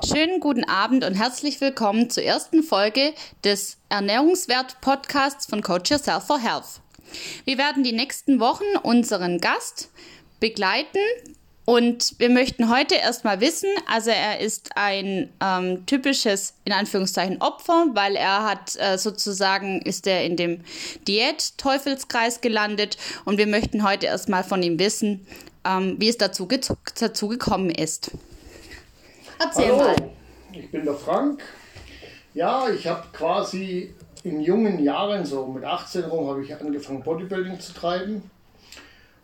Schönen guten Abend und herzlich willkommen zur ersten Folge des Ernährungswert-Podcasts von Coach Yourself for Health. Wir werden die nächsten Wochen unseren Gast begleiten und wir möchten heute erstmal wissen, also er ist ein ähm, typisches, in Anführungszeichen, Opfer, weil er hat äh, sozusagen, ist er in dem Diät-Teufelskreis gelandet und wir möchten heute erstmal von ihm wissen, ähm, wie es dazu, dazu gekommen ist. Erzähl Hallo, mal. Ich bin der Frank. Ja, ich habe quasi in jungen Jahren, so mit 18 rum, habe ich angefangen Bodybuilding zu treiben.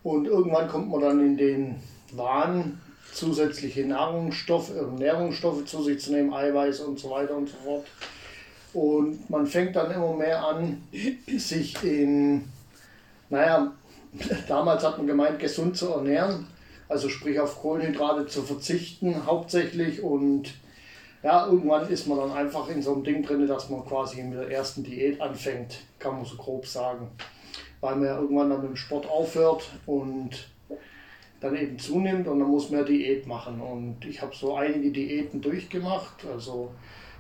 Und irgendwann kommt man dann in den Wahn, zusätzliche Nahrungsstoffe, äh, Nährungsstoffe zu sich zu nehmen, Eiweiß und so weiter und so fort. Und man fängt dann immer mehr an, sich in, naja, damals hat man gemeint, gesund zu ernähren. Also sprich auf Kohlenhydrate zu verzichten hauptsächlich und ja, irgendwann ist man dann einfach in so einem Ding drin, dass man quasi mit der ersten Diät anfängt, kann man so grob sagen. Weil man ja irgendwann dann mit dem Sport aufhört und dann eben zunimmt und dann muss man Diät machen. Und ich habe so einige Diäten durchgemacht, also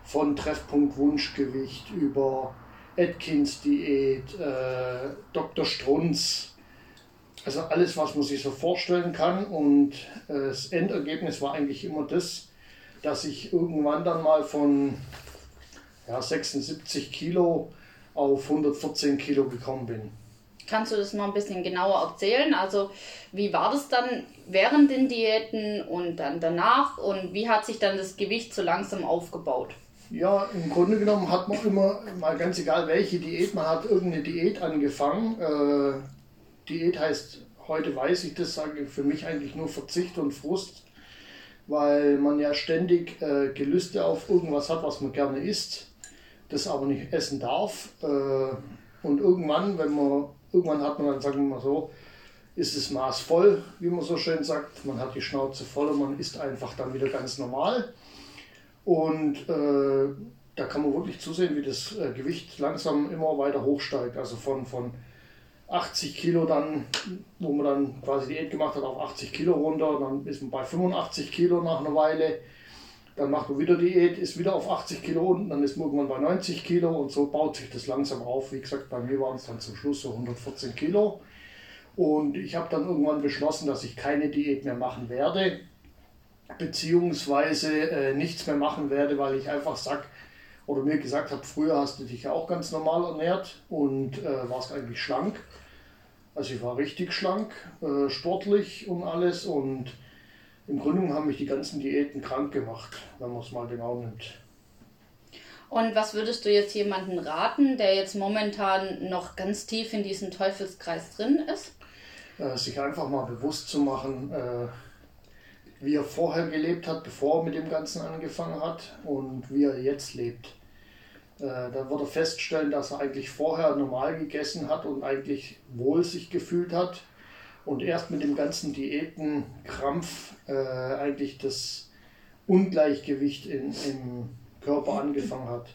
von Treffpunkt Wunschgewicht über Atkins Diät, äh, Dr. Strunz, also alles, was man sich so vorstellen kann. Und äh, das Endergebnis war eigentlich immer das, dass ich irgendwann dann mal von ja, 76 Kilo auf 114 Kilo gekommen bin. Kannst du das noch ein bisschen genauer erzählen? Also wie war das dann während den Diäten und dann danach und wie hat sich dann das Gewicht so langsam aufgebaut? Ja, im Grunde genommen hat man immer, mal ganz egal welche Diät, man hat irgendeine Diät angefangen. Äh, Diät heißt, heute weiß ich das, sage ich für mich eigentlich nur Verzicht und Frust, weil man ja ständig äh, Gelüste auf irgendwas hat, was man gerne isst, das aber nicht essen darf. Äh, und irgendwann, wenn man irgendwann hat man dann, sagen wir mal so, ist das Maß voll, wie man so schön sagt. Man hat die Schnauze voll und man isst einfach dann wieder ganz normal. Und äh, da kann man wirklich zusehen, wie das äh, Gewicht langsam immer weiter hochsteigt. Also von, von 80 Kilo dann, wo man dann quasi Diät gemacht hat, auf 80 Kilo runter. Dann ist man bei 85 Kilo nach einer Weile. Dann macht man wieder Diät, ist wieder auf 80 Kilo unten, dann ist man irgendwann bei 90 Kilo und so baut sich das langsam auf. Wie gesagt, bei mir waren es dann zum Schluss so 114 Kilo. Und ich habe dann irgendwann beschlossen, dass ich keine Diät mehr machen werde, beziehungsweise äh, nichts mehr machen werde, weil ich einfach sage, oder mir gesagt habe, früher hast du dich ja auch ganz normal ernährt und äh, warst eigentlich schlank. Also ich war richtig schlank, äh, sportlich und alles und im Grunde haben mich die ganzen Diäten krank gemacht, wenn man es mal genau nimmt. Und was würdest du jetzt jemanden raten, der jetzt momentan noch ganz tief in diesem Teufelskreis drin ist? Äh, sich einfach mal bewusst zu machen, äh, wie er vorher gelebt hat, bevor er mit dem Ganzen angefangen hat und wie er jetzt lebt. Äh, dann wird er feststellen, dass er eigentlich vorher normal gegessen hat und eigentlich wohl sich gefühlt hat und erst mit dem ganzen Diätenkrampf äh, eigentlich das Ungleichgewicht in, im Körper angefangen hat.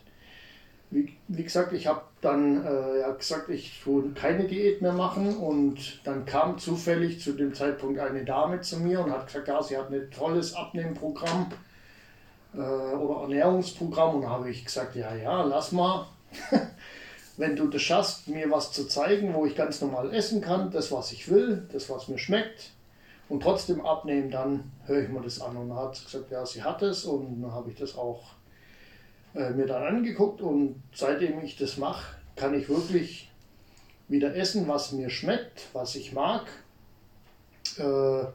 Wie, wie gesagt, ich habe dann äh, ja, gesagt, ich tue keine Diät mehr machen und dann kam zufällig zu dem Zeitpunkt eine Dame zu mir und hat gesagt, ja, sie hat ein tolles Abnehmprogramm äh, oder Ernährungsprogramm und habe ich gesagt, ja, ja, lass mal. wenn du das schaffst, mir was zu zeigen, wo ich ganz normal essen kann, das, was ich will, das, was mir schmeckt, und trotzdem abnehmen, dann höre ich mir das an. Und hat gesagt, ja, sie hat es. Und dann habe ich das auch äh, mir dann angeguckt. Und seitdem ich das mache, kann ich wirklich wieder essen, was mir schmeckt, was ich mag. Äh,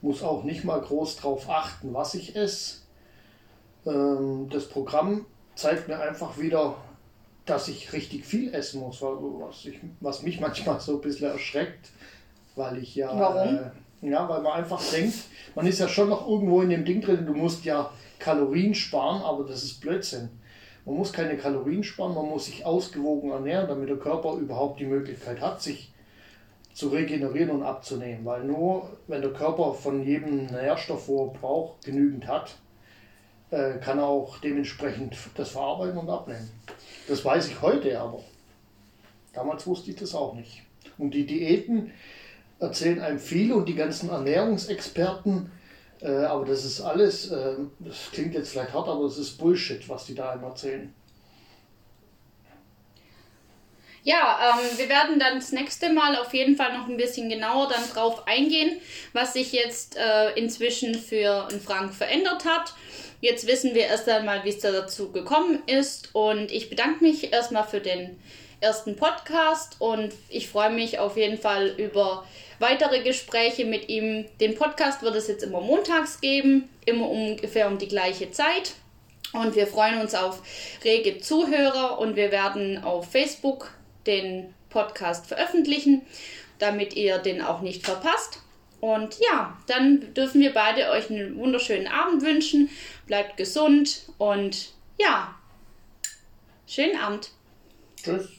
muss auch nicht mal groß darauf achten, was ich esse. Ähm, das Programm zeigt mir einfach wieder, dass ich richtig viel essen muss, was, ich, was mich manchmal so ein bisschen erschreckt, weil ich ja. Warum? Äh, ja, weil man einfach denkt, man ist ja schon noch irgendwo in dem Ding drin, du musst ja Kalorien sparen, aber das ist Blödsinn. Man muss keine Kalorien sparen, man muss sich ausgewogen ernähren, damit der Körper überhaupt die Möglichkeit hat, sich zu regenerieren und abzunehmen. Weil nur wenn der Körper von jedem Nährstoff, wo er braucht, genügend hat, äh, kann auch dementsprechend das verarbeiten und abnehmen. Das weiß ich heute aber. Damals wusste ich das auch nicht. Und die Diäten erzählen einem viel und die ganzen Ernährungsexperten Äh, aber das ist alles, äh, das klingt jetzt vielleicht hart, aber es ist Bullshit, was die da immer erzählen. Ja, ähm, wir werden dann das nächste Mal auf jeden Fall noch ein bisschen genauer dann drauf eingehen, was sich jetzt äh, inzwischen für einen Frank verändert hat. Jetzt wissen wir erst einmal, wie es da dazu gekommen ist. Und ich bedanke mich erstmal für den ersten Podcast und ich freue mich auf jeden Fall über weitere Gespräche mit ihm. Den Podcast wird es jetzt immer montags geben, immer ungefähr um die gleiche Zeit. Und wir freuen uns auf rege Zuhörer und wir werden auf Facebook den Podcast veröffentlichen, damit ihr den auch nicht verpasst. Und ja, dann dürfen wir beide euch einen wunderschönen Abend wünschen. Bleibt gesund und ja, schönen Abend. Tschüss.